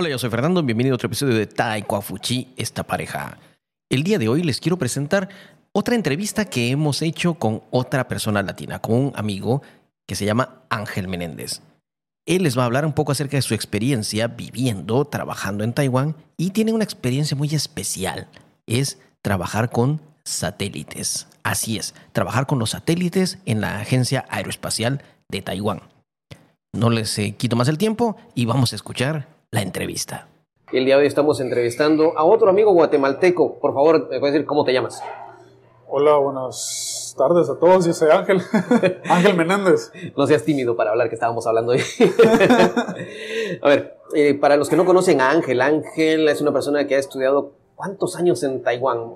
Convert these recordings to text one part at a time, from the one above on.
Hola, yo soy Fernando, bienvenido a otro episodio de Taekwafuchi, esta pareja. El día de hoy les quiero presentar otra entrevista que hemos hecho con otra persona latina, con un amigo que se llama Ángel Menéndez. Él les va a hablar un poco acerca de su experiencia viviendo, trabajando en Taiwán y tiene una experiencia muy especial. Es trabajar con satélites. Así es, trabajar con los satélites en la Agencia Aeroespacial de Taiwán. No les eh, quito más el tiempo y vamos a escuchar la entrevista. El día de hoy estamos entrevistando a otro amigo guatemalteco. Por favor, ¿me puedes decir cómo te llamas? Hola, buenas tardes a todos. Yo soy Ángel, Ángel Menéndez. No seas tímido para hablar que estábamos hablando hoy. a ver, eh, para los que no conocen a Ángel, Ángel es una persona que ha estudiado ¿cuántos años en Taiwán?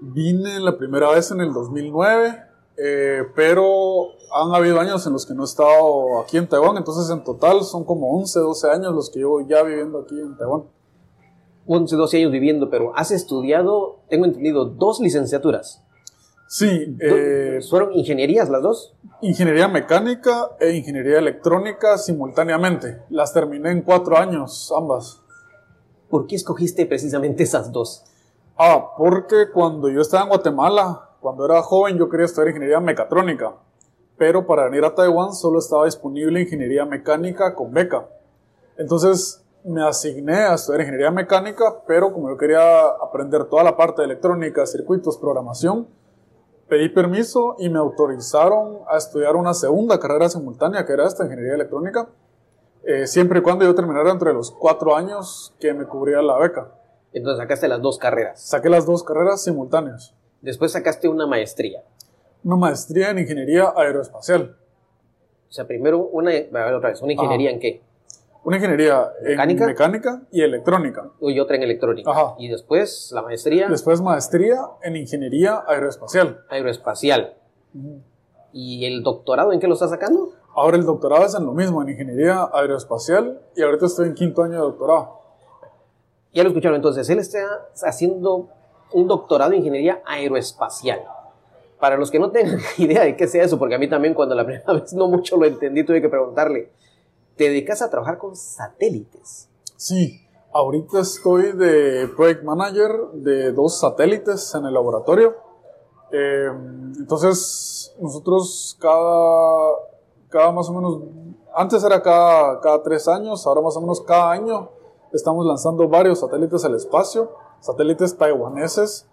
Vine la primera vez en el 2009 eh, pero han habido años en los que no he estado aquí en Taiwán, entonces en total son como 11, 12 años los que llevo ya viviendo aquí en Taiwán. 11, 12 años viviendo, pero has estudiado, tengo entendido, dos licenciaturas. Sí. Eh, ¿Fueron ingenierías las dos? Ingeniería mecánica e ingeniería electrónica simultáneamente. Las terminé en cuatro años, ambas. ¿Por qué escogiste precisamente esas dos? Ah, porque cuando yo estaba en Guatemala, cuando era joven yo quería estudiar ingeniería mecatrónica, pero para venir a Taiwán solo estaba disponible ingeniería mecánica con beca. Entonces me asigné a estudiar ingeniería mecánica, pero como yo quería aprender toda la parte de electrónica, circuitos, programación, pedí permiso y me autorizaron a estudiar una segunda carrera simultánea, que era esta, ingeniería electrónica, eh, siempre y cuando yo terminara entre los cuatro años que me cubría la beca. Entonces sacaste las dos carreras. Saqué las dos carreras simultáneas. Después sacaste una maestría. Una maestría en ingeniería aeroespacial. O sea, primero una, otra vez, ¿una ingeniería en qué? Una ingeniería ¿Mecánica? en mecánica y electrónica. Y otra en electrónica. Ajá. Y después la maestría. Después maestría en ingeniería aeroespacial. Aeroespacial. ¿Y el doctorado en qué lo estás sacando? Ahora el doctorado es en lo mismo, en ingeniería aeroespacial y ahorita estoy en quinto año de doctorado. Ya lo escucharon, entonces él está haciendo un doctorado en ingeniería aeroespacial. Para los que no tengan idea de qué sea eso, porque a mí también cuando la primera vez no mucho lo entendí, tuve que preguntarle, ¿te dedicas a trabajar con satélites? Sí, ahorita estoy de project manager de dos satélites en el laboratorio. Em, entonces, nosotros cada, cada más o menos, antes era cada, cada tres años, ahora más o menos cada año estamos lanzando varios satélites al espacio satélites taiwaneses,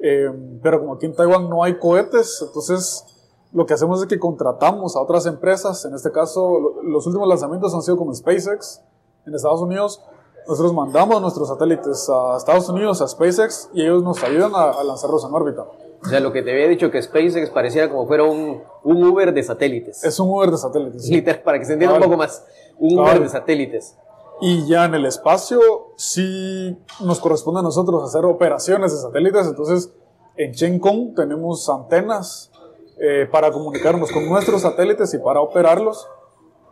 eh, pero como aquí en Taiwán no hay cohetes, entonces lo que hacemos es que contratamos a otras empresas, en este caso los últimos lanzamientos han sido como SpaceX en Estados Unidos, nosotros mandamos nuestros satélites a Estados Unidos, a SpaceX, y ellos nos ayudan a, lanzarlos en órbita. O sea, lo que te había dicho que SpaceX pareciera como fuera un, un Uber de satélites. Es un Uber de satélites. Literal, para que se entienda un poco más. Un Uber de satélites. Y ya en el espacio sí nos corresponde a nosotros hacer operaciones de satélites. Entonces, en Chenkong tenemos antenas eh, para comunicarnos con nuestros satélites y para operarlos.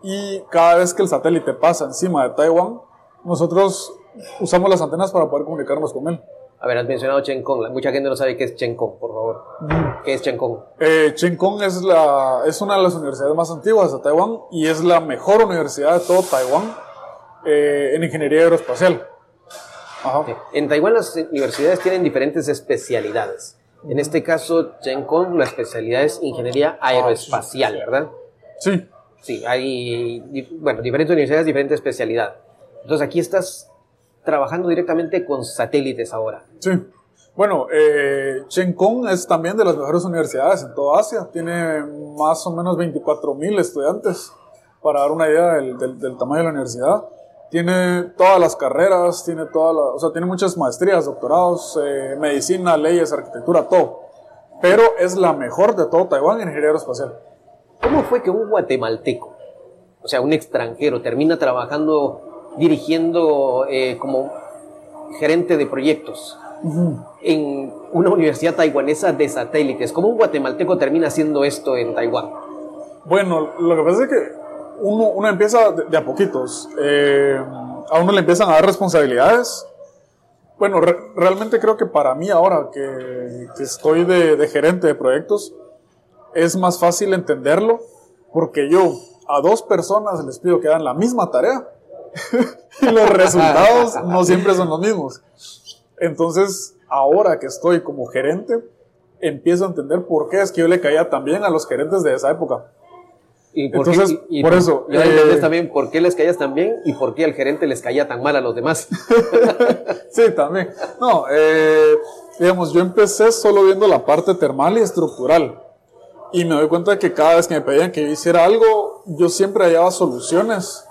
Y cada vez que el satélite pasa encima de Taiwán, nosotros usamos las antenas para poder comunicarnos con él. A ver, has mencionado Chenkong. Mucha gente no sabe qué es Chenkong, por favor. ¿Qué es Chenkong? Eh, es, la, es una de las universidades más antiguas de Taiwán y es la mejor universidad de todo Taiwán eh, en ingeniería aeroespacial. En Taiwán las universidades tienen diferentes especialidades. En este caso, Kong, la especialidad es ingeniería ah, aeroespacial, ¿verdad? Sí. Sí, hay, bueno, diferentes universidades, diferente especialidad. Entonces aquí estás trabajando directamente con satélites ahora. Sí. Bueno, eh, Kong es también de las mejores universidades en toda Asia. Tiene más o menos 24 mil estudiantes, para dar una idea del, del tamaño de la universidad tiene todas las carreras, tiene todas o sea, tiene muchas maestrías, doctorados, eh, medicina, leyes, arquitectura, todo. Pero es la mejor de todo Taiwán en ingeniería aeroespacial. ¿Cómo fue que un guatemalteco, o sea, un extranjero, termina trabajando, dirigiendo eh, como gerente de proyectos en una universidad taiwanesa de satélites? ¿Cómo un guatemalteco termina haciendo esto en Taiwán? Bueno, lo que pasa es que uno, empieza de, a poquitos. Eh, a uno le empiezan a dar responsabilidades. Bueno, realmente creo que para mí ahora que, estoy de, gerente de proyectos, es más fácil entenderlo porque yo a dos personas les pido que hagan la misma tarea y los resultados no siempre son los mismos. Entonces, ahora que estoy como gerente, empiezo a entender por qué es que yo le caía tan bien a los gerentes de esa época. Y por Entonces, qué- y- y por eso, Ya eh, también por qué les caías tan bien y por qué al gerente les caía tan mal a los demás. Sí, también. No, eh, digamos, yo empecé solo viendo la parte termal y estructural. Y me doy cuenta que cada vez que me pedían que yo hiciera algo, yo siempre hallaba soluciones.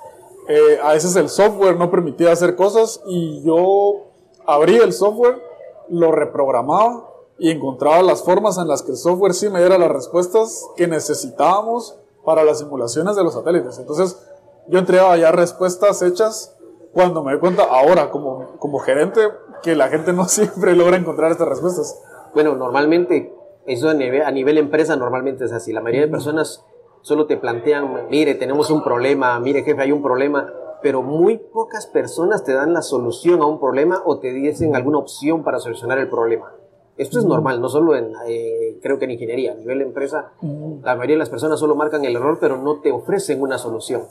Eh, a veces el software no permitía hacer cosas y yo abría el software, lo reprogramaba y encontraba las formas en las que el software sí me diera las respuestas que necesitábamos para las simulaciones de los satélites. Entonces, yo entregaba ya respuestas hechas cuando me doy cuenta ahora como, como gerente que la gente no siempre logra encontrar estas respuestas. Bueno, normalmente, eso a nivel, a nivel empresa normalmente es así. La mayoría de personas solo te plantean, mire, tenemos un problema, mire jefe, hay un problema, pero muy pocas personas te dan la solución a un problema o te dicen alguna opción para solucionar el problema. Esto es normal, no solo en, eh, creo que en ingeniería, a nivel de empresa, la mayoría de las personas solo marcan el error, pero no te ofrecen una solución.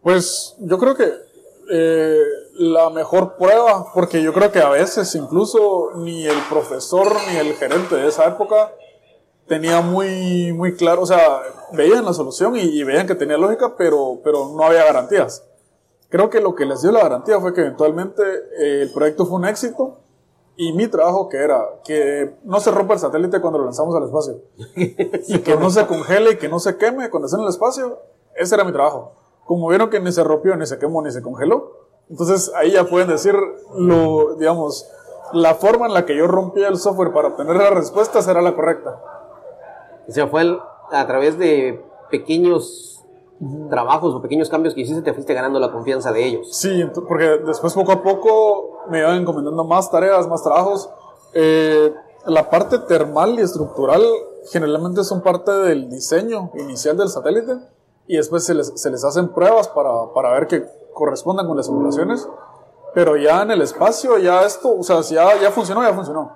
Pues yo creo que eh, la mejor prueba, porque yo creo que a veces incluso ni el profesor ni el gerente de esa época tenía muy, muy claro, o sea, veían la solución y, y veían que tenía lógica, pero, pero no había garantías. Creo que lo que les dio la garantía fue que eventualmente eh, el proyecto fue un éxito y mi trabajo que era que no se rompa el satélite cuando lo lanzamos al espacio y que no se congele y que no se queme cuando esté en el espacio, ese era mi trabajo. Como vieron que ni se rompió, ni se quemó, ni se congeló, entonces ahí ya pueden decir lo, digamos, la forma en la que yo rompía el software para obtener las respuestas era la correcta. O sea, fue al- a través de pequeños trabajos o pequeños cambios que hiciste, te fuiste ganando la confianza de ellos. Sí, porque después poco a poco me iban encomendando más tareas, más trabajos. Eh, la parte termal y estructural generalmente son parte del diseño inicial del satélite y después se les, se les hacen pruebas para, para ver que correspondan con las simulaciones. Pero ya en el espacio, ya esto, o sea, si ya, ya funcionó, ya funcionó.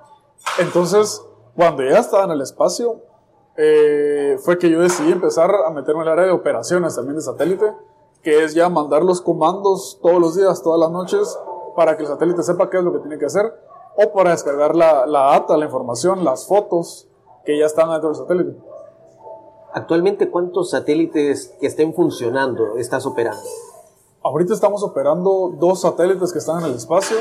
Entonces, cuando ya estaba en el espacio, eh, fue que yo decidí empezar a meterme en el área de operaciones también de satélite, que es ya mandar los comandos todos los días, todas las noches, para que el satélite sepa qué es lo que tiene que hacer, o para descargar la, la data, la información, las fotos que ya están dentro del satélite. Actualmente, ¿cuántos satélites que estén funcionando estás operando? Ahorita estamos operando dos satélites que están en el espacio.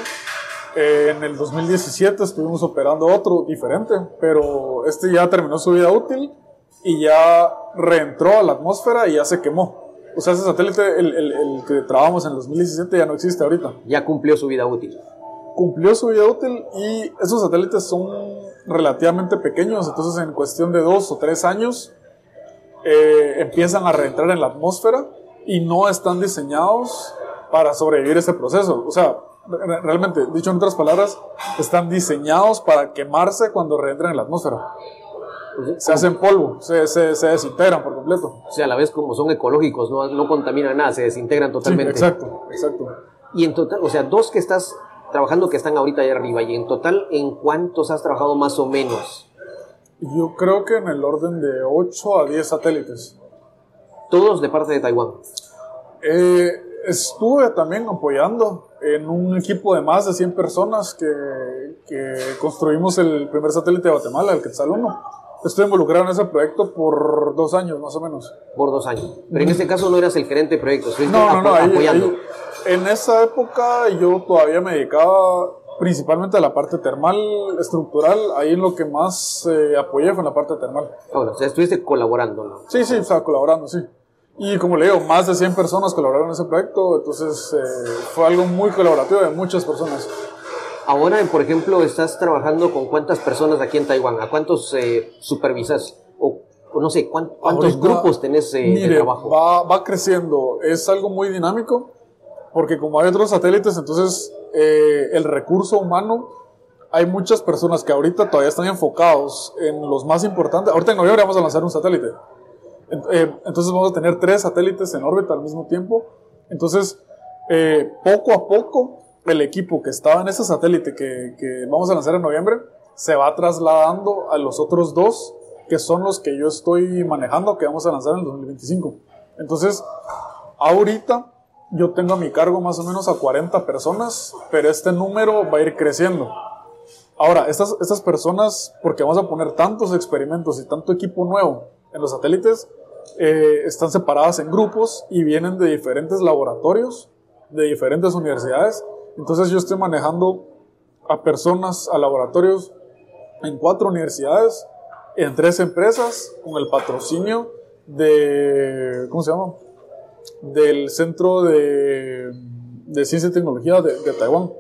Eh, en el 2017 estuvimos operando otro diferente, pero este ya terminó su vida útil y ya reentró a la atmósfera y ya se quemó. O sea, ese satélite, el, el- el que trabajamos en el 2017, ya no existe ahorita. Ya cumplió su vida útil. Cumplió su vida útil y esos satélites son relativamente pequeños, entonces en cuestión de dos o tres años eh, empiezan a reentrar en la atmósfera y no están diseñados para sobrevivir ese proceso. O sea, realmente, dicho en otras palabras, están diseñados para quemarse cuando reentran en la atmósfera. Se hacen polvo, se, se, se desintegran por completo. O sea, a la vez como son ecológicos, no, no contaminan nada, se desintegran Sí, totalmente. exacto, exacto. Y en total, o sea, dos que estás trabajando que están ahorita ahí arriba, y en total, ¿en cuántos has trabajado más o menos? Yo creo que en el orden de 8 a 10 satélites. Todos de parte de Taiwán. Eh, estuve también apoyando en un equipo de más de 100 personas que, que construimos el primer satélite de Guatemala, el Quetzal 1. Estuve involucrado en ese proyecto por dos años más o menos. por dos años. Pero en este caso no eras el gerente de proyectos, No, no, no. ahí- apoyando. ahí- en esa época yo todavía me dedicaba principalmente a la parte termal, estructural. Ahí lo que más eh, apoyé fue en la parte termal. Ah, o sea, estuviste colaborando, ¿no? Sí, sí, o sea, colaborando, sí. Y como le digo, más de 100 personas colaboraron en ese proyecto, entonces eh, fue algo muy colaborativo de muchas personas. Ahora, por ejemplo, estás trabajando con cuántas personas aquí en Taiwán, a cuántos eh, supervisas o, o no sé, cuán- cuántos Ahorita, grupos tenés eh, de mire, trabajo. Va, va creciendo, es algo muy dinámico, porque como hay otros satélites, entonces eh, el recurso humano, hay muchas personas que ahorita todavía están enfocados en los más importantes. Ahorita en noviembre vamos a lanzar un satélite. Eh, Entonces vamos a tener tres satélites en órbita al mismo tiempo. Entonces, eh, poco a poco, el equipo que estaba en ese satélite que, vamos a lanzar en noviembre se va trasladando a los otros dos, que son los que yo estoy manejando, que vamos a lanzar en el 2025. Entonces, ahorita yo tengo a mi cargo más o menos a 40 personas, pero este número va a ir creciendo. Ahora, estas, estas personas, porque vamos a poner tantos experimentos y tanto equipo nuevo en los satélites, eh, están separadas en grupos y vienen de diferentes laboratorios, de diferentes universidades. Entonces yo estoy manejando a personas, a laboratorios en cuatro universidades, en tres empresas, con el patrocinio de, ¿cómo se llama? Del Centro de, de Ciencia y Tecnología de, de Taiwán,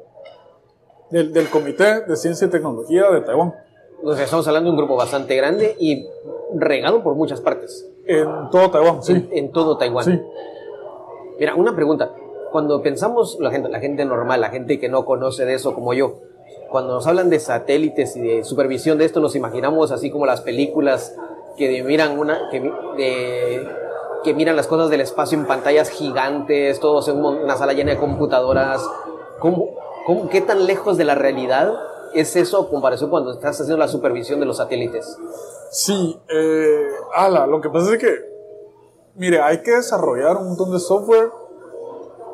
del, del, Comité de Ciencia y Tecnología de Taiwán. O sea, estamos hablando de un grupo bastante grande y regado por muchas partes. En todo Taiwán, sí. En, en todo Taiwán. Sí. Mira, una pregunta. Cuando pensamos, la gente, la gente normal, la gente que no conoce de eso como yo, cuando nos hablan de satélites y de supervisión de esto, nos imaginamos así como las películas que miran una, que, de, que miran las cosas del espacio en pantallas gigantes, todos en una sala llena de computadoras. ¿Cómo, cómo, qué tan lejos de la realidad es eso comparación cuando estás haciendo la supervisión de los satélites? Sí, eh, ala, lo que pasa es que, mire, hay que desarrollar un montón de software.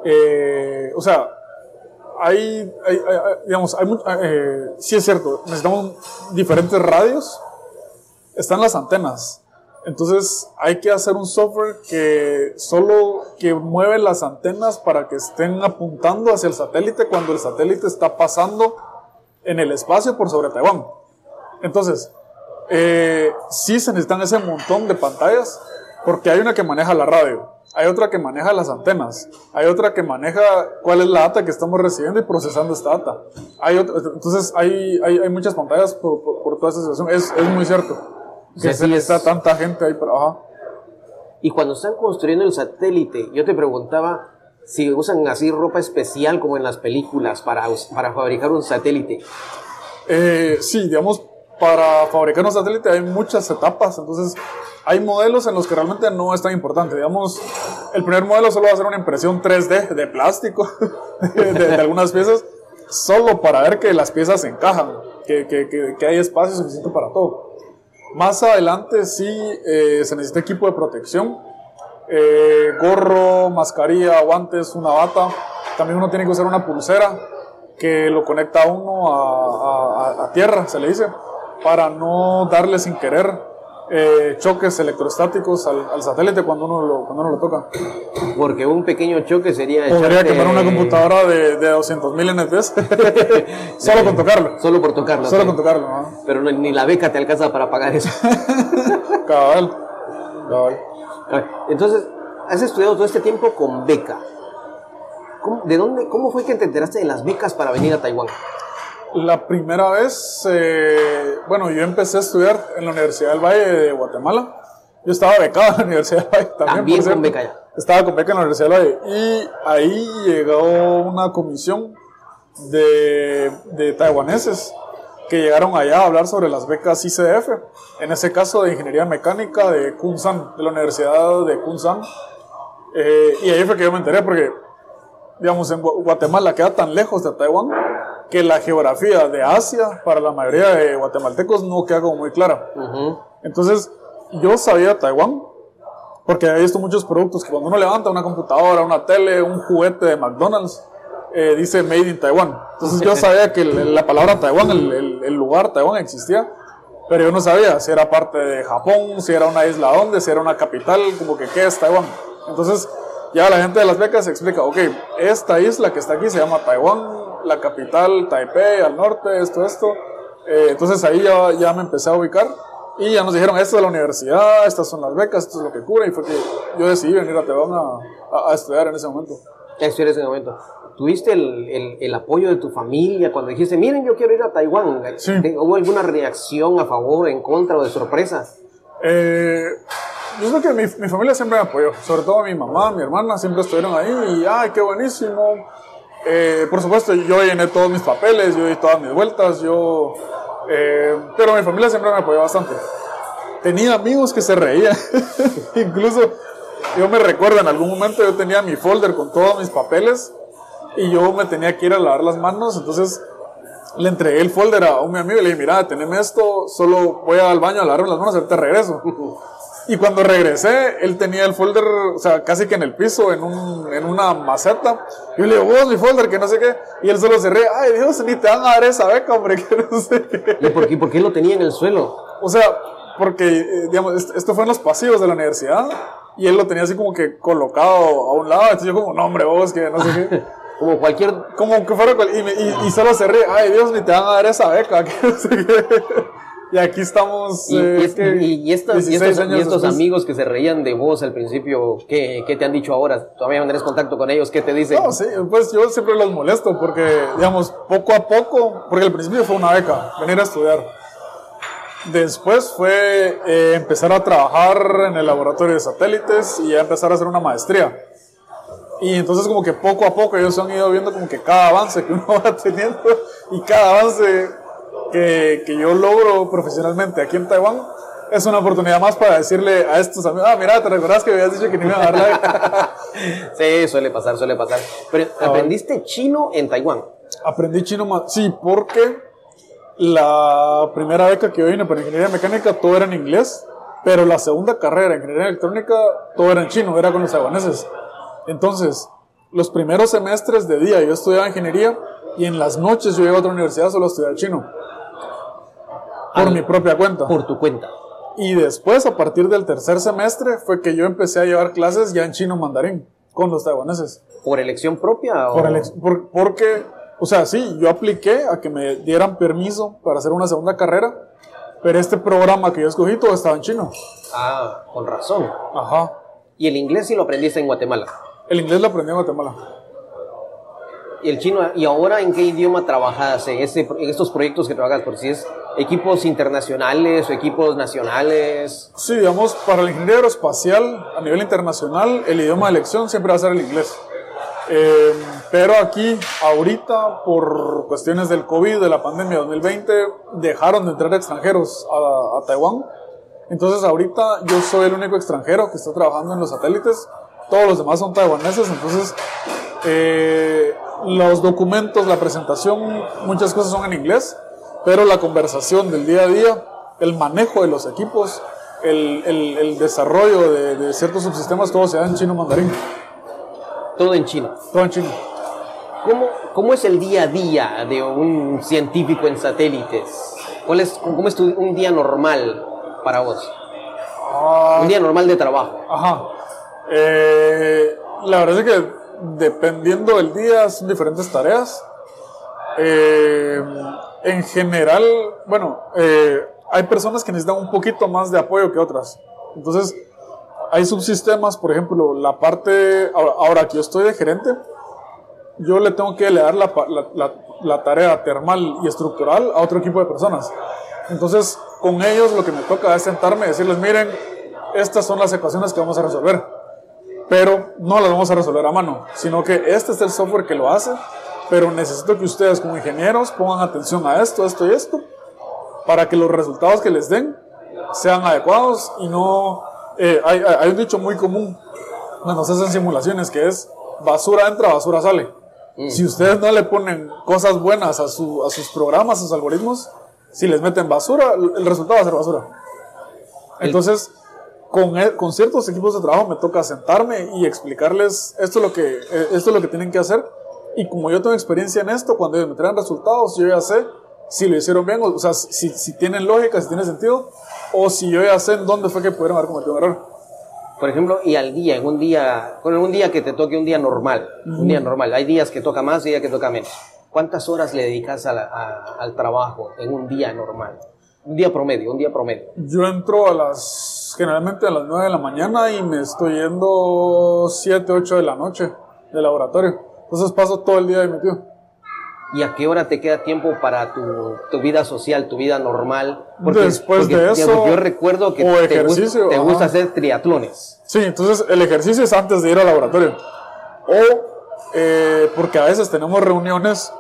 Eh, o sea, hay, hay, hay, digamos, hay, eh, sí es cierto, necesitamos diferentes radios. Están las antenas. Entonces hay que hacer un software que solo que mueve las antenas para que estén apuntando hacia el satélite cuando el satélite está pasando en el espacio por sobre Taiwán. Entonces, eh, sí se necesitan ese montón de pantallas porque hay una que maneja la radio, hay otra que maneja las antenas, hay otra que maneja cuál es la data que estamos recibiendo y procesando esta data. Hay otra, entonces hay, hay, hay, muchas pantallas por, por, por toda esta situación, es, es muy cierto. Que se necesita tanta gente ahí para ajá. Y cuando están construyendo el satélite, yo te preguntaba si usan así ropa especial como en las películas para, para fabricar un satélite. Eh, sí, digamos, para fabricar un satélite hay muchas etapas, entonces hay modelos en los que realmente no es tan importante. Digamos, el primer modelo solo va a ser una impresión 3D de plástico de, de, algunas piezas, solo para ver que las piezas encajan, que, que, que, que hay espacio suficiente para todo. Más adelante sí eh, se necesita equipo de protección, eh, gorro, mascarilla, guantes, una bata. También uno tiene que usar una pulsera que lo conecta a uno a, a, a tierra, se le dice, para no darle sin querer eh, choques electrostáticos al, al, satélite cuando uno, lo, cuando uno lo toca. Porque un pequeño choque sería... Podría echarte... quemar una computadora de, de 200.000 NTs solo con tocarlo. Solo por tocarlo. Solo sí. con tocarlo. ¿no? Pero ni la beca te alcanza para pagar eso. Cabal. Cabal. Entonces, has estudiado todo este tiempo con beca. ¿Cómo, ¿De dónde, cómo fue que te enteraste de las becas para venir a Taiwán? La primera vez, eh, bueno, yo empecé a estudiar en la Universidad del Valle de Guatemala. Yo estaba becado en la Universidad del Valle también. También con beca ya. Estaba con beca en la Universidad del Valle. Y ahí llegó una comisión de, de taiwaneses que llegaron allá a hablar sobre las becas ICF. En ese caso de Ingeniería Mecánica de Kunsan, de la Universidad de Kunsan. Eh, y ahí fue que yo me enteré porque, digamos, en Guatemala queda tan lejos de Taiwán que la geografía de Asia para la mayoría de guatemaltecos no queda como muy clara. Uh -huh. Entonces, yo sabía Taiwán porque he visto muchos productos que cuando uno levanta una computadora, una tele, un juguete de McDonald's, eh, dice Made in Taiwan. Entonces yo sabía que la palabra Taiwán, el, el, el, lugar Taiwán existía, pero yo no sabía si era parte de Japón, si era una isla donde, si era una capital, como que qué es Taiwán. Entonces ya la gente de las becas explica, ok, esta isla que está aquí se llama Taiwán, la capital, Taipei, al norte, esto, esto. Eh, entonces ahí ya, ya me empecé a ubicar y ya nos dijeron, esto es la universidad, estas son las becas, esto es lo que cubre, y fue que yo decidí venir a Taiwán a, a, a estudiar en ese momento. ¿Qué estudiar en ese momento? ¿Tuviste el, el, el, apoyo de tu familia cuando dijiste, miren, yo quiero ir a Taiwán? Sí. ¿Hubo alguna reacción a favor, en contra o de sorpresa? Eh, yo creo que mi, mi, familia siempre me apoyó, sobre todo mi mamá, mi hermana, siempre estuvieron ahí y, ay, qué buenísimo. Eh, por supuesto, yo llené todos mis papeles, yo di todas mis vueltas, yo... Eh, pero mi familia siempre me apoyó bastante. Tenía amigos que se reían, incluso yo me recuerdo en algún momento yo tenía mi folder con todos mis papeles y yo me tenía que ir a lavar las manos, entonces le entregué el folder a un mi amigo y le dije, mira, teneme esto, solo voy al baño a lavarme las manos, ahorita regreso. Y cuando regresé, él tenía el folder, o sea, casi que en el piso, en, un, en una maceta. Yo le digo, vos, mi folder, que no sé qué. Y él solo se ríe, ay Dios, ni te van a dar esa beca, hombre, que no sé qué. ¿Y por qué, por qué lo tenía en el suelo? O sea, porque, eh, digamos, est- esto fue en los pasillos de la universidad. Y él lo tenía así como que colocado a un lado. Entonces yo como, no, hombre, vos, que no sé qué. Como cualquier... Como que fuera, cual- y, me- y, y solo se ríe, ay Dios, ni te van a dar esa beca, que. Y aquí estamos. Y, eh, y es- ¿qué? y- y estas- y 16 estos, amigos que se reían de vos al principio, ¿qué, qué te han dicho ahora? ¿Todavía tenés contacto con ellos? ¿Qué te dicen? No, sí, pues yo siempre los molesto porque, digamos, poco a poco, porque al principio fue una beca, venir a estudiar. Después fue eh, empezar a trabajar en el laboratorio de satélites y ya empezar a hacer una maestría. Y entonces como que poco a poco ellos han ido viendo como que cada avance que uno va teniendo y cada avance que, que yo logro profesionalmente aquí en Taiwán es una oportunidad más para decirle a estos amigos, ah, mira, ¿te recordás que me habías dicho que ni me iban a dar la beca?" Sí, suele pasar, suele pasar. Pero aprendiste chino en Taiwán. Aprendí chino más. Sí, porque la primera beca que yo vine para ingeniería mecánica todo era en inglés, pero la segunda carrera, ingeniería electrónica, todo era en chino, era con los taiwaneses. Entonces, los primeros semestres de día yo estudiaba ingeniería y en las noches yo iba a otra universidad solo a estudiar chino. Por Al- mi propia cuenta. Por tu cuenta. Y después, a partir del tercer semestre, fue que yo empecé a llevar clases ya en chino mandarín con los taiwaneses. ¿Por elección propia? O... Por el ex- por- porque, o sea, sí, yo apliqué a que me dieran permiso para hacer una segunda carrera, pero este programa que yo escogí todo estaba en chino. Ah, con razón. Ajá. ¿Y el inglés sí lo aprendiste en Guatemala? El inglés lo aprendí en Guatemala. ¿Y el chino? ¿Y ahora en qué idioma trabajas en, ese, en estos proyectos que trabajas? Por si es equipos internacionales o equipos nacionales. Sí, digamos, para la ingeniería aeroespacial a nivel internacional, el idioma de elección siempre va a ser el inglés. Eh, pero aquí, ahorita, por cuestiones del COVID, de la pandemia 2020, dejaron de entrar extranjeros a, a Taiwán. Entonces, ahorita yo soy el único extranjero que está trabajando en los satélites. Todos los demás son taiwaneses. Entonces, eh, los documentos, la presentación, muchas cosas son en inglés, pero la conversación del día a día, el manejo de los equipos, el, el- el desarrollo de, de ciertos subsistemas, todo se da en chino mandarín, Todo en chino. todo en chino. ¿Cómo, ¿Cómo es el día a día de un científico en satélites? ¿Cuál es, ¿Cómo es tu- un día normal para vos? Ah, Un día normal de trabajo. Ajá. Eh, la verdad es que dependiendo del día son diferentes tareas. Eh, en general, bueno, eh, hay personas que necesitan un poquito más de apoyo que otras. Entonces, hay subsistemas, por ejemplo, la parte, ahora, que yo estoy de gerente, yo le tengo que la- la- la tarea termal y estructural a otro equipo de personas. Entonces, con ellos lo que me toca es sentarme y decirles, miren, estas son las ecuaciones que vamos a resolver. Pero no las vamos a resolver a mano, sino que este es el software que lo hace, pero necesito que ustedes como ingenieros pongan atención a esto, esto y esto, para que los resultados que les den sean adecuados y no... eh, hay, hay- un dicho muy común cuando se hacen simulaciones que es basura entra, basura sale. Si ustedes no le ponen cosas buenas a, su- a sus programas, a sus algoritmos, si les meten basura, el el resultado va a ser basura. Entonces, con, e- con ciertos equipos de trabajo me toca sentarme y explicarles esto es, lo que, eh, esto es lo que tienen que hacer. Y como yo tengo experiencia en esto, cuando ellos me traen resultados, yo ya sé si lo hicieron bien, o, sea, si, si tienen lógica, si tiene sentido, o si yo ya sé en dónde fue que pudieron haber cometido un error. Por ejemplo, y al día, en un día, con un día que te toque un día normal, un día normal, hay días que toca más y días que toca menos. ¿Cuántas horas le dedicas a la- a- al trabajo en un día normal? Un día promedio, un día promedio. Yo entro a las, generalmente a las 9 de la mañana y me estoy yendo 7, 8 de la noche del laboratorio. Entonces paso todo el día ahí metido. ¿Y a qué hora te queda tiempo para tu, tu vida social, tu vida normal? Después de eso, porque yo recuerdo que o te, gusta, ejercicio, te gusta hacer triatlones. Sí, entonces el ejercicio es antes de ir al laboratorio. O eh, porque a veces tenemos reuniones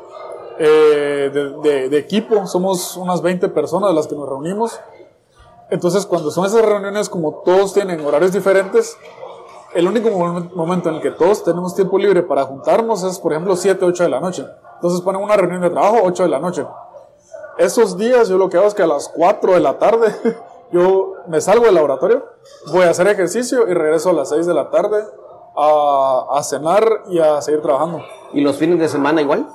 eh, de, de- de equipo, somos unas 20 personas las que nos reunimos. Entonces cuando son esas reuniones, como todos tienen horarios diferentes, el único mom- momento en el que todos tenemos tiempo libre para juntarnos es, por ejemplo, 7, 8 de la noche. Entonces ponen una reunión de trabajo 8 de la noche. Esos días yo lo que hago es que a las 4 de la tarde Yo me salgo del laboratorio, voy a hacer ejercicio y regreso a las 6 de la tarde a, a cenar y a seguir trabajando. ¿Y los fines de semana igual?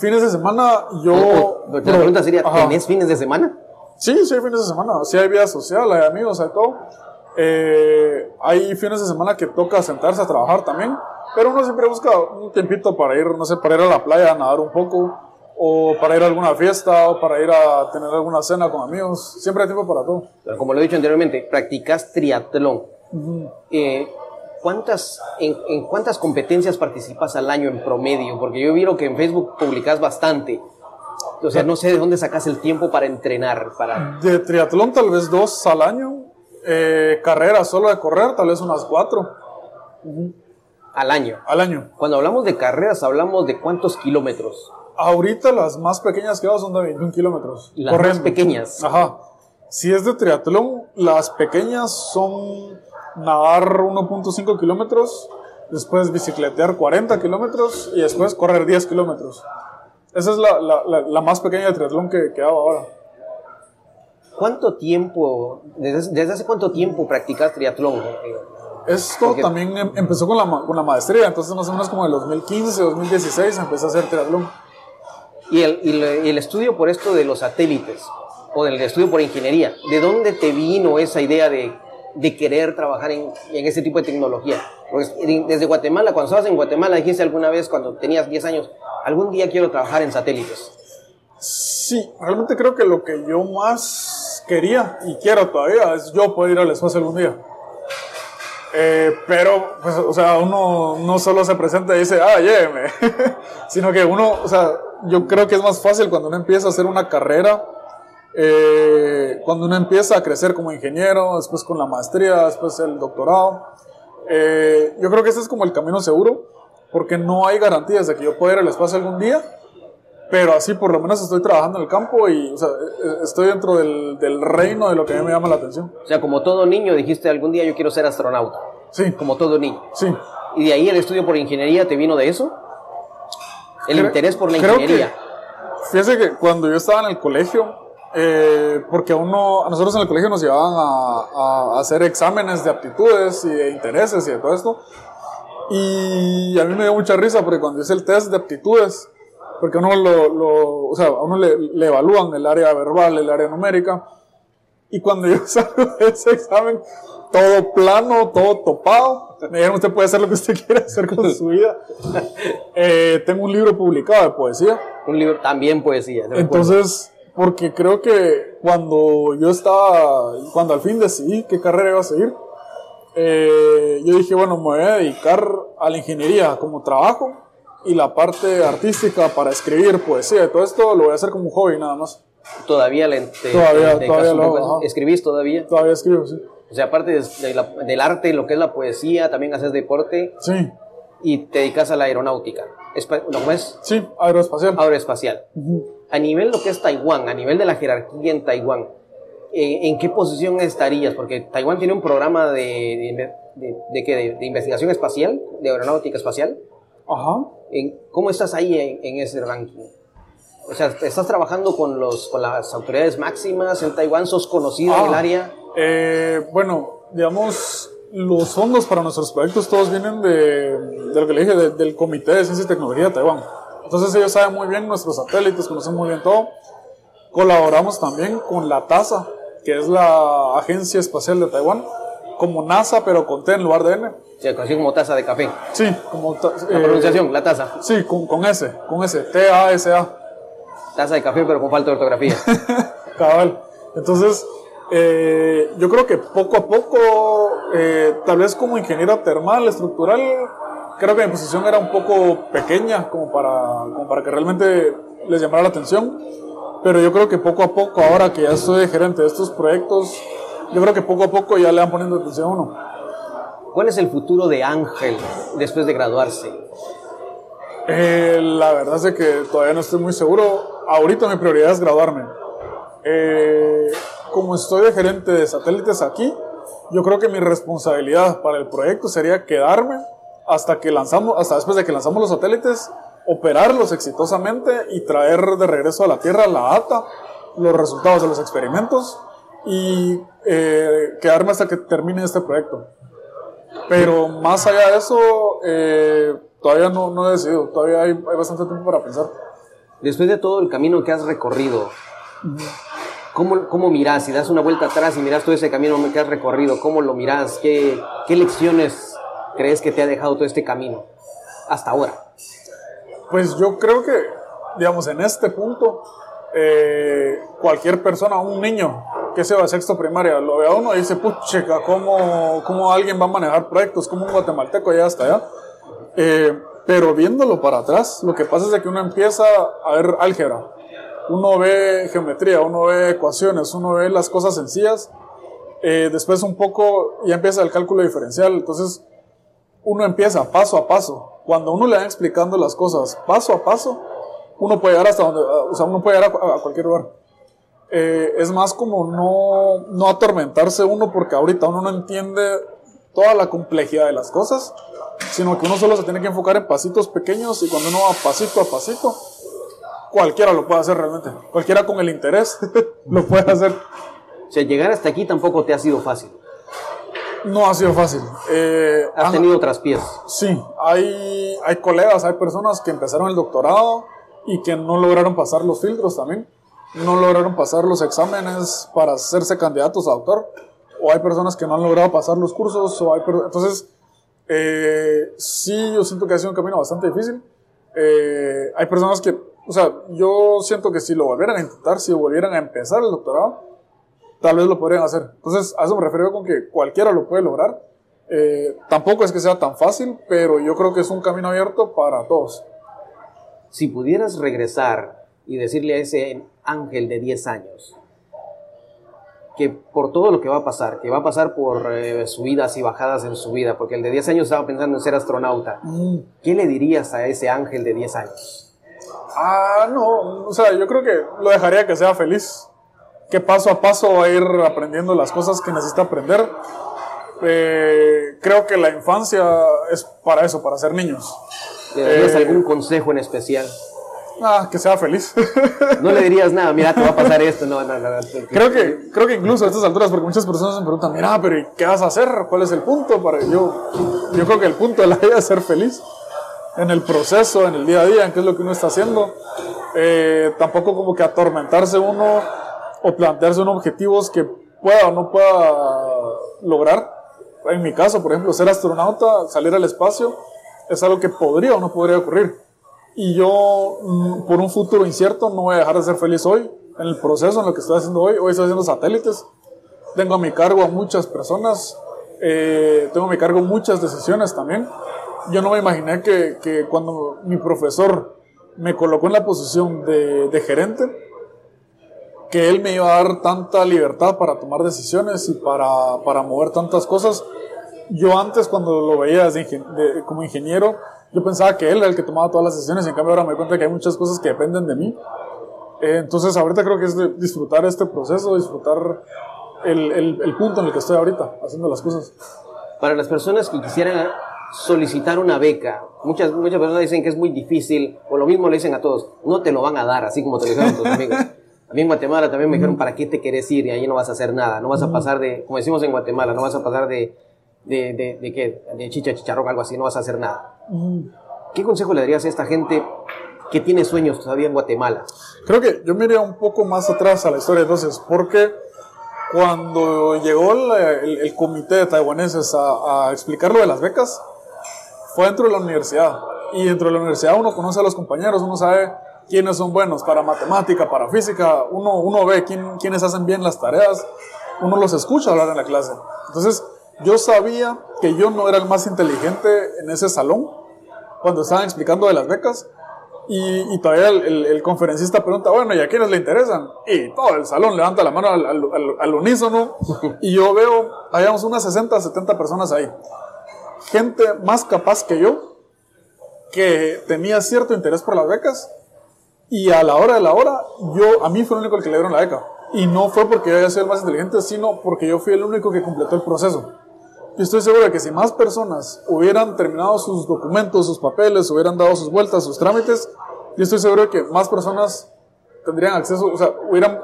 Fines de semana yo... O- o- la pregunta sería, Ajá. ¿tenés fines de semana? Sí, sí hay fines de semana. Sí hay vida social, hay amigos, hay todo. Eh, hay fines de semana que toca sentarse a trabajar también. Pero uno siempre busca un tiempito para ir, no sé, para ir a la playa a nadar un poco. O para ir a alguna fiesta, o para ir a tener alguna cena con amigos. Siempre hay tiempo para todo. Pero como lo he dicho anteriormente, practicas triatlón. Eh, ¿cuántas, en, en cuántas competencias participas al año en promedio? Porque yo vieron que en Facebook publicas bastante. O sea, no sé de dónde sacas el tiempo para entrenar, para... De triatlón tal vez dos al año. Eh, carreras solo de correr tal vez unas cuatro al año. al año. Cuando hablamos de carreras, hablamos de cuántos kilómetros. Ahorita las más pequeñas que hago son de 21 kilómetros. Las más pequeñas. Ajá. Si es de triatlón, las pequeñas son nadar 1.5 kilómetros, después bicicletear 40 kilómetros y después correr 10 kilómetros. Esa es la, la- la- la más pequeña de triatlón que, que hago ahora. ¿Cuánto tiempo, desde, desde hace cuánto tiempo practicas triatlón? Esto Porque- también em- empezó con la, con la maestría, entonces más o menos como en el 2015, 2016 empecé a hacer triatlón. Y el, y el- y el estudio por esto de los satélites, o del estudio por ingeniería, ¿de dónde te vino esa idea de, de querer trabajar en, en ese tipo de tecnología? Porque desde Guatemala, cuando estabas en Guatemala, dijiste alguna vez, cuando tenías 10 años, algún día quiero trabajar en satélites. Sí, realmente creo que lo que yo más quería y quiero todavía es yo poder ir al espacio algún día. Eh, pero, pues, o sea, uno no solo se presenta y dice, ah, lléveme, sino que uno, o sea, yo creo que es más fácil cuando uno empieza a hacer una carrera, eh, cuando uno empieza a crecer como ingeniero, después con la maestría, después el doctorado. Eh, yo creo que ese es como el camino seguro, porque no hay garantías de que yo pueda ir al espacio algún día, pero así por lo menos estoy trabajando en el campo y o sea, eh, estoy dentro del, del reino de lo que a mí me llama la atención. O sea, como todo niño, dijiste, algún día yo quiero ser astronauta, Sí, como todo niño. sí. ¿Y de ahí el estudio por ingeniería te vino de eso? El Creo- interés por la creo ingeniería. que- fíjese que cuando yo estaba en el colegio, eh, porque uno, a nosotros en el colegio nos llevaban a, a hacer exámenes de aptitudes y de intereses y de todo esto. Y a mí me dio mucha risa porque cuando hice el test de aptitudes, porque uno, lo, lo- o sea, a uno le, le evalúan el área verbal, el área numérica, y cuando yo salgo de ese examen, todo plano, todo topado, me dijeron, usted puede hacer lo que usted quiera hacer con su vida. Eh, tengo un libro publicado de poesía, Un libro, también poesía. entonces, porque creo que cuando yo estaba, cuando al fin decidí qué carrera iba a seguir, eh, yo dije, bueno, me voy a dedicar a la ingeniería como trabajo y la parte artística para escribir poesía y todo esto lo voy a hacer como un hobby nada más. Todavía le te- Todavía- te todavía lo hago. ¿Escribís todavía? Todavía escribo, sí. O sea, aparte de- de la- del arte, lo que es la poesía, también haces deporte Sí, y te dedicas a la aeronáutica. ¿No es? sí, aeroespacial. Aeroespacial. A nivel lo que es Taiwán, a nivel de la jerarquía en Taiwán, eh, ¿en qué posición estarías? Porque Taiwán tiene un programa de, de, de- de investigación espacial, de aeronáutica espacial. Ajá. ¿En- ¿Cómo estás ahí en, en ese ranking? O sea, ¿estás trabajando con, los, con las autoridades máximas en Taiwán? ¿Sos conocido en el Ah. área? Eh, bueno, digamos, los fondos para nuestros proyectos todos vienen de, de lo que le dije, de- del Comité de Ciencia y Tecnología de Taiwán. Entonces ellos saben muy bien nuestros satélites, conocen muy bien todo. Colaboramos también con la TASA, que es la Agencia Espacial de Taiwán, como NASA, pero con T en lugar de N. Se conoce como taza de café. Sí, como La eh, pronunciación, la taza. Sí, con, con S, con S, T-A-S-A. Taza de café, pero con falta de ortografía. Cabal. Entonces, eh, yo creo que poco a poco, eh, tal vez como ingeniero termal, estructural, creo que mi posición era un poco pequeña como para, como para que realmente les llamara la atención. Pero yo creo que poco a poco, ahora que ya soy gerente de estos proyectos, yo creo que poco a poco ya le van poniendo atención a uno. ¿Cuál es el futuro de Ángel después de graduarse? Eh, la verdad es que todavía no estoy muy seguro. Ahorita mi prioridad es graduarme. Eh, como estoy de gerente de satélites aquí, yo creo que mi responsabilidad para el proyecto sería quedarme hasta que lanzamos, hasta después de que lanzamos los satélites, operarlos exitosamente y traer de regreso a la Tierra la data, los resultados de los experimentos y eh, quedarme hasta que termine este proyecto. Pero más allá de eso, eh, todavía no, no, he decidido, todavía hay, hay, bastante tiempo para pensar. Después de todo el camino que has recorrido, ¿cómo, cómo miras? Si das una vuelta atrás y miras todo ese camino que has recorrido, ¿cómo lo miras? ¿Qué, qué lecciones crees que te ha dejado todo este camino hasta ahora? Pues yo creo que, digamos, en este punto, eh, cualquier persona, un niño que se va a sexto primaria, lo ve a uno y dice, pucha, ¿cómo, ¿cómo alguien va a manejar proyectos? como un guatemalteco ya hasta allá? Eh, pero viéndolo para atrás, lo que pasa es que uno empieza a ver álgebra, uno ve geometría, uno ve ecuaciones, uno ve las cosas sencillas, eh, después un poco ya empieza el cálculo diferencial, entonces uno empieza paso a paso. Cuando uno le va explicando las cosas paso a paso, uno puede llegar hasta donde, o sea, uno puede llegar a, cualquier lugar. Eh, es más como no, no atormentarse uno porque ahorita uno no entiende toda la complejidad de las cosas, sino que uno solo se tiene que enfocar en pasitos pequeños y cuando uno va pasito a pasito, cualquiera lo puede hacer realmente. Cualquiera con el interés lo puede hacer. O sea, llegar hasta aquí tampoco te ha sido fácil. No ha sido fácil. Eh, Has tenido otras piezas. Sí, hay, hay colegas, hay personas que empezaron el doctorado y que no lograron pasar los filtros también. No lograron pasar los exámenes para hacerse candidatos a doctor. O hay personas que no han logrado pasar los cursos. O hay Entonces, eh, sí, yo siento que ha sido un camino bastante difícil. Eh, hay personas que, o sea, yo siento que si lo volvieran a intentar, si volvieran a empezar el doctorado, tal vez lo podrían hacer. Entonces, a eso me refiero con que cualquiera lo puede lograr. Eh, tampoco es que sea tan fácil, pero yo creo que es un camino abierto para todos. Si pudieras regresar y decirle a ese ángel de 10 años que por todo lo que va a pasar, que va a pasar por eh, subidas y bajadas en su vida, porque el de 10 años estaba pensando en ser astronauta, mm. ¿qué le dirías a ese ángel de 10 años? Ah, no, o sea, yo creo que lo dejaría que sea feliz que paso a paso va a ir aprendiendo las cosas que necesita aprender. Eh, creo que la infancia es para eso, para ser niños. ¿Le darías eh, algún consejo en especial? Ah, que sea feliz. No le dirías nada, mira, te va a pasar esto. No, no, no, Creo que, creo que incluso a estas alturas, porque muchas personas me preguntan, mira, pero ¿qué vas a hacer? ¿Cuál es el punto? Para yo, yo creo que el punto de la vida es ser feliz en el proceso, en el día a día, en qué es lo que uno está haciendo. Eh, tampoco como que atormentarse uno o plantearse unos objetivos que pueda o no pueda lograr. En mi caso, por ejemplo, ser astronauta, salir al espacio, es algo que podría o no podría ocurrir. Y yo, mm, por un futuro incierto, no voy a dejar de ser feliz hoy, en el proceso, en lo que estoy haciendo hoy. Hoy estoy haciendo satélites, tengo a mi cargo a muchas personas, eh, tengo a mi cargo muchas decisiones también. Yo no me imaginé que, que cuando mi profesor me colocó en la posición de, de gerente, que él me iba a dar tanta libertad para tomar decisiones y para, para mover tantas cosas. Yo antes cuando lo veía como ingeniero, yo pensaba que él era el que tomaba todas las decisiones, y en cambio ahora me doy cuenta que hay muchas cosas que dependen de mí. Eh, entonces ahorita creo que es disfrutar este proceso, disfrutar el, el, el punto en el que estoy ahorita, haciendo las cosas. Para las personas que quisieran solicitar una beca. Muchas, muchas personas dicen que es muy difícil, o lo mismo le dicen a todos, no te lo van a dar, así como te lo dijeron tus amigos. A mí en Guatemala también me dijeron, ¿para qué te querés ir? Y ahí no vas a hacer nada. No vas a pasar de, como decimos en Guatemala, no vas a pasar de, de, de, de qué? De chicha, chicharrón, algo así. No vas a hacer nada. ¿Qué consejo le darías a esta gente que tiene sueños todavía en Guatemala? Creo que yo me iría un poco más atrás a la historia entonces, porque cuando llegó el, comité de taiwaneses a, a explicar lo de las becas, fue dentro de la universidad. Y dentro de la universidad uno conoce a los compañeros, uno sabe quiénes son buenos para matemática, para física, uno, uno ve quién, quiénes hacen bien las tareas, uno los escucha hablar en la clase. Entonces, yo sabía que yo no era el más inteligente en ese salón cuando estaban explicando de las becas. Y, todavía el, conferencista pregunta, bueno, ¿y a quiénes le interesan? Y todo el salón levanta la mano al, al, unísono. Y yo veo, hayamos unas 60, 70 personas ahí. Gente más capaz que yo, que tenía cierto interés por las becas y a la hora de la hora, yo, a mí fue el único el que le dieron la beca. Y no fue porque yo haya sido el más inteligente, sino porque yo fui el único que completó el proceso. Y estoy seguro de que si más personas hubieran terminado sus documentos, sus papeles, hubieran dado sus vueltas, sus trámites, yo estoy seguro de que más personas tendrían acceso, o sea, hubieran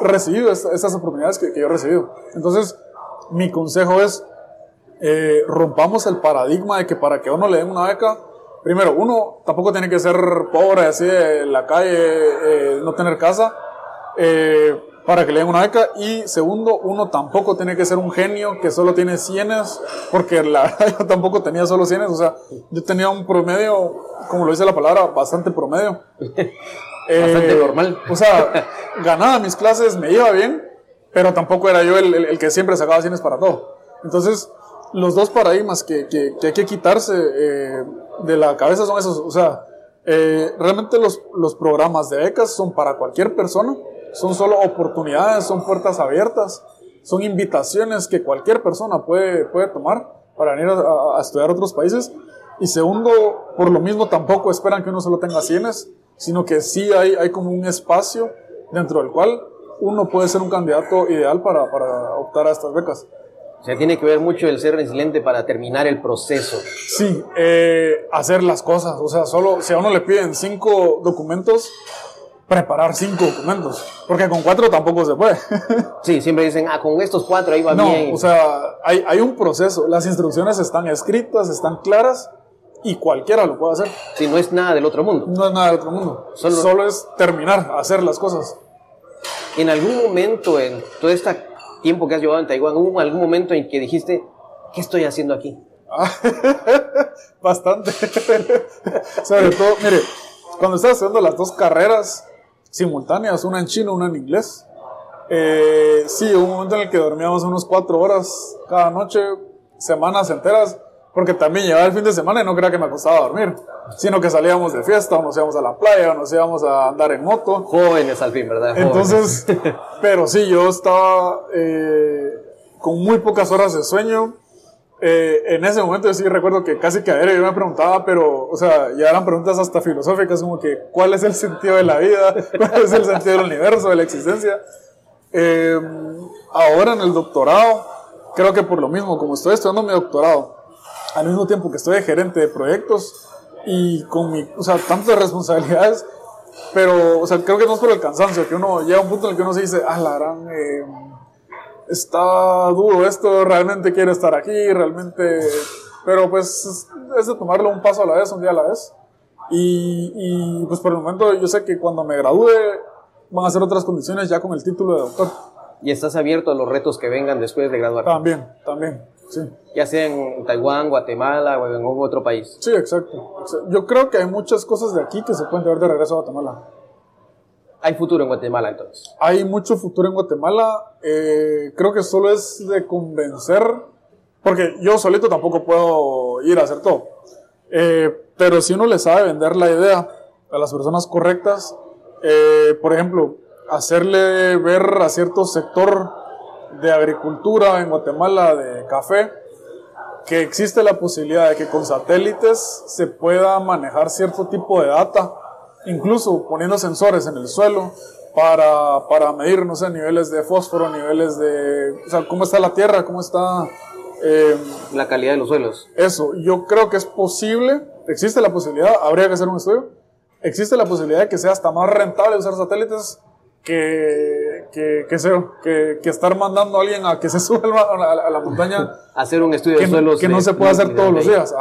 recibido estas oportunidades que, yo he recibido. Entonces, mi consejo es, eh, rompamos el paradigma de que para que uno le den una beca, primero, uno tampoco tiene que ser pobre, así en la calle, eh, no tener casa, eh, para que le den una beca. Y segundo, uno tampoco tiene que ser un genio que solo tiene cienes, porque la verdad yo tampoco tenía solo cienes, o sea, yo tenía un promedio, como lo dice la palabra, bastante promedio. bastante normal. O sea, ganaba mis clases, me iba bien, pero tampoco era yo el, el, que siempre sacaba cienes para todo. Entonces, los dos paradigmas que, que, que hay que quitarse eh, de la cabeza son esos. O sea, eh, realmente los, los programas de becas son para cualquier persona, son solo oportunidades, son puertas abiertas, son invitaciones que cualquier persona puede, puede tomar para venir a, estudiar a otros países. Y segundo, por lo mismo tampoco esperan que uno solo tenga cienes, sino que sí hay, hay como un espacio dentro del cual uno puede ser un candidato ideal para, para optar a estas becas. O sea, tiene que ver mucho el ser resiliente para terminar el proceso. Sí, eh, hacer las cosas. O sea, solo si a uno le piden cinco documentos, preparar cinco documentos. Porque con cuatro tampoco se puede. sí, siempre dicen, ah, con estos cuatro ahí va bien. No, o sea, hay, hay un proceso. Las instrucciones están escritas, están claras y cualquiera lo puede hacer. Sí, no es nada del otro mundo. No es nada del otro mundo. Solo, Solo es terminar, hacer las cosas. En algún momento, en todo este tiempo que has llevado en Taiwán, ¿hubo algún momento en que dijiste, ¿qué estoy haciendo aquí? Bastante. Sobre todo, mire, cuando estás haciendo las dos carreras simultáneas, una en chino, una en inglés, eh, sí, hubo un momento en el que dormíamos unos cuatro horas cada noche, semanas enteras, porque también llegaba el fin de semana y no creía que me costaba dormir, sino que salíamos de fiesta, o nos íbamos a la playa, o nos íbamos a andar en moto. Jóvenes al fin, ¿verdad? Entonces, pero sí, yo estaba eh, con muy pocas horas de sueño. Eh, en ese momento yo sí recuerdo que casi que ayer yo me preguntaba, pero, o sea, ya eran preguntas hasta filosóficas, como que, ¿cuál es el sentido de la vida? ¿Cuál es el sentido del universo, de la existencia? Eh, ahora en el doctorado, creo que por lo mismo, como estoy estudiando mi doctorado, al mismo tiempo que estoy de gerente de proyectos y con mi, o sea, tantas responsabilidades, pero, o sea, creo que no es por el cansancio, que uno llega a un punto en el que uno se dice, ah, la gran, eh, está duro esto, realmente quiero estar aquí, realmente, pero pues es, de tomarlo un paso a la vez, un día a la vez. Y, y pues por el momento yo sé que cuando me gradúe van a ser otras condiciones ya con el título de doctor. ¿Y estás abierto a los retos que vengan después de graduar? También, también. Ya sea en Taiwán, Guatemala o en algún otro país. Sí, exacto. Yo creo que hay muchas cosas de aquí que se pueden llevar de regreso a Guatemala. ¿Hay futuro en Guatemala entonces? Hay mucho futuro en Guatemala. Eh, creo que solo es de convencer, porque yo solito tampoco puedo ir a hacer todo. Eh, pero si uno le sabe vender la idea a las personas correctas, eh, por ejemplo, hacerle ver a cierto sector de agricultura en Guatemala, de café, que existe la posibilidad de que con satélites se pueda manejar cierto tipo de data, incluso poniendo sensores en el suelo para, para medir, no sé, niveles de fósforo, niveles de, o sea, cómo está la tierra, cómo está... Eh, la calidad de los suelos. Eso, yo creo que es posible, existe la posibilidad, habría que hacer un estudio, existe la posibilidad de que sea hasta más rentable usar satélites que, que, que, que, estar mandando a alguien a que se suba a la, montaña. hacer un estudio de suelos. Que no se puede hacer todos los días.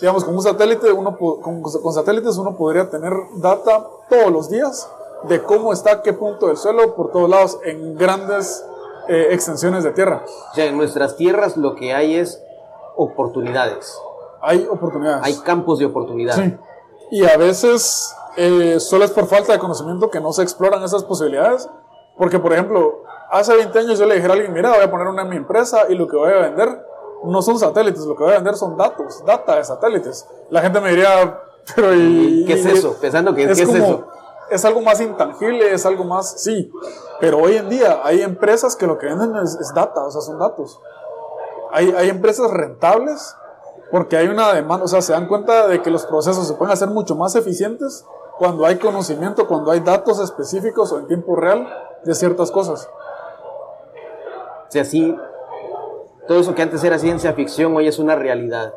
Digamos, con un satélite, uno, con, con, satélites uno podría tener data todos los días de cómo está, qué punto del suelo, por todos lados, en grandes eh, extensiones de tierra. O sea, en nuestras tierras lo que hay es oportunidades. Hay oportunidades. Hay campos de oportunidad. Sí. Y a veces eh, solo es por falta de conocimiento que no se exploran esas posibilidades. Porque, por ejemplo, hace 20 años yo le dijera a alguien, mira, voy a poner una en mi empresa y lo que voy a vender no son satélites, lo que voy a vender son datos, data de satélites. La gente me diría, pero ¿y, qué es eso? Pensando que es, ¿qué es eso. Es algo más intangible, es algo más, sí. Pero hoy en día hay empresas que lo que venden es, es data, o sea, son datos. Hay, hay empresas rentables porque hay una demanda, o sea, se dan cuenta de que los procesos se pueden hacer mucho más eficientes cuando hay conocimiento, cuando hay datos específicos o en tiempo real de ciertas cosas. O sea, sí, todo eso que antes era ciencia ficción hoy es una realidad.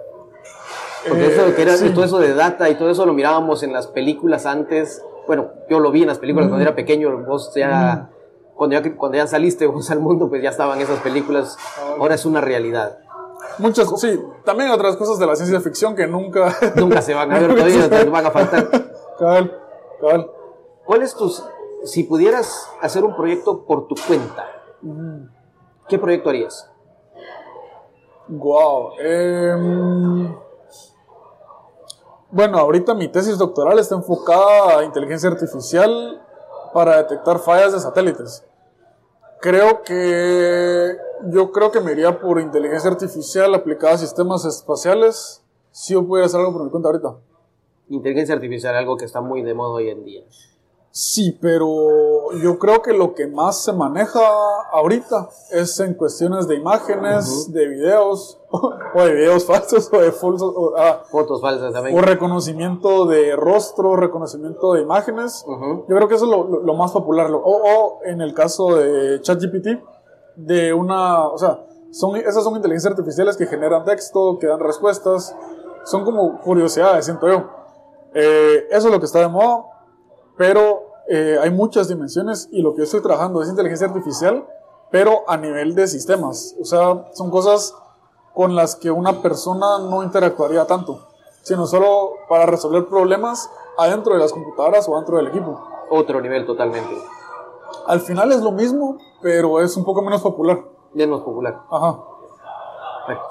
Porque eso que era, eh, todo eso de data y todo eso lo mirábamos en las películas antes. Bueno, yo lo vi en las películas cuando era pequeño, vos ya cuando ya, cuando ya saliste vos al mundo, pues ya estaban esas películas. Ahora es una realidad. Muchas sí. También otras cosas de la ciencia ficción que nunca... Nunca se van a ver, todavía van a faltar. Cabal, cabal. ¿Cuál es tus... Si pudieras hacer un proyecto por tu cuenta, ¿qué proyecto harías? Wow. em, bueno, ahorita mi tesis doctoral está enfocada a inteligencia artificial para detectar fallas de satélites. Creo que yo creo que me iría por inteligencia artificial aplicada a sistemas espaciales. Si yo pudiera hacer algo por mi cuenta ahorita. Inteligencia artificial, algo que está muy de moda hoy en día. Sí, pero yo creo que lo que más se maneja ahorita es en cuestiones de imágenes, de videos, o de videos falsos, o de falsos, o, ah, Fotos falsas también. o reconocimiento de rostro, reconocimiento de imágenes. Yo creo que eso es lo, lo- lo más popular. Lo- O, o en el caso de ChatGPT, de una, o sea, son, esas son inteligencias artificiales que generan texto, que dan respuestas. Son como curiosidades, siento yo. Eh, eso es lo que está de moda, pero eh, hay muchas dimensiones y lo que yo estoy trabajando es inteligencia artificial, pero a nivel de sistemas. O sea, son cosas con las que una persona no interactuaría tanto, sino solo para resolver problemas adentro de las computadoras o dentro del equipo. Otro nivel totalmente. Al final es lo mismo, pero es un poco menos popular. Menos popular. Ajá.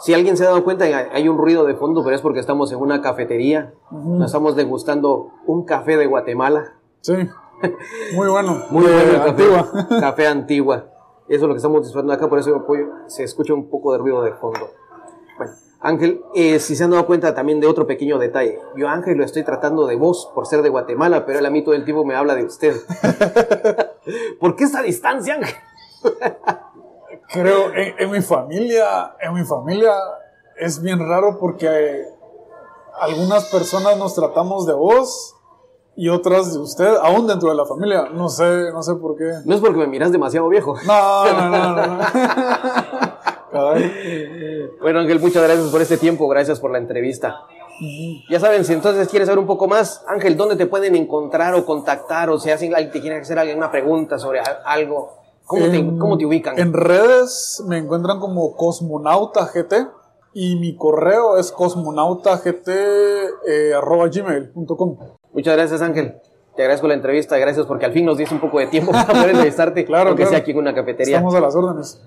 Si alguien se ha dado cuenta, hay- un ruido de fondo, pero es porque estamos en una cafetería. Nos estamos degustando un café de Guatemala. Sí. Muy bueno. Muy bueno el café. Antigua. Café antigua. Eso es lo que estamos disfrutando acá, por eso apoyo- se escucha un poco de ruido de fondo. Bueno, Ángel, eh, si se han dado cuenta también de otro pequeño detalle. Yo Ángel lo estoy tratando de vos por ser de Guatemala, pero él a mí todo el tiempo me habla de usted. ¿Por qué esa distancia, Ángel? Creo, en, en mi familia, en mi familia es bien raro porque algunas personas nos tratamos de vos y otras de usted, aún dentro de la familia. No sé, no sé por qué. No es porque me miras demasiado viejo. No, no, no, no. Bueno, Ángel, muchas gracias por este tiempo, gracias por la entrevista. Ya saben, si entonces quieres saber un poco más, Ángel, ¿dónde te pueden encontrar o contactar? O sea, si alguien te quiere hacer alguna pregunta sobre algo, ¿cómo, te, En- cómo te ubican? En redes me encuentran como Cosmonauta GT y mi correo es cosmonauta.gt@gmail.com. Muchas gracias, Ángel. Te agradezco la entrevista, gracias porque al fin nos diste un poco de tiempo para poder entrevistarte, Claro, aunque claro. sea aquí en una cafetería. Estamos a las órdenes.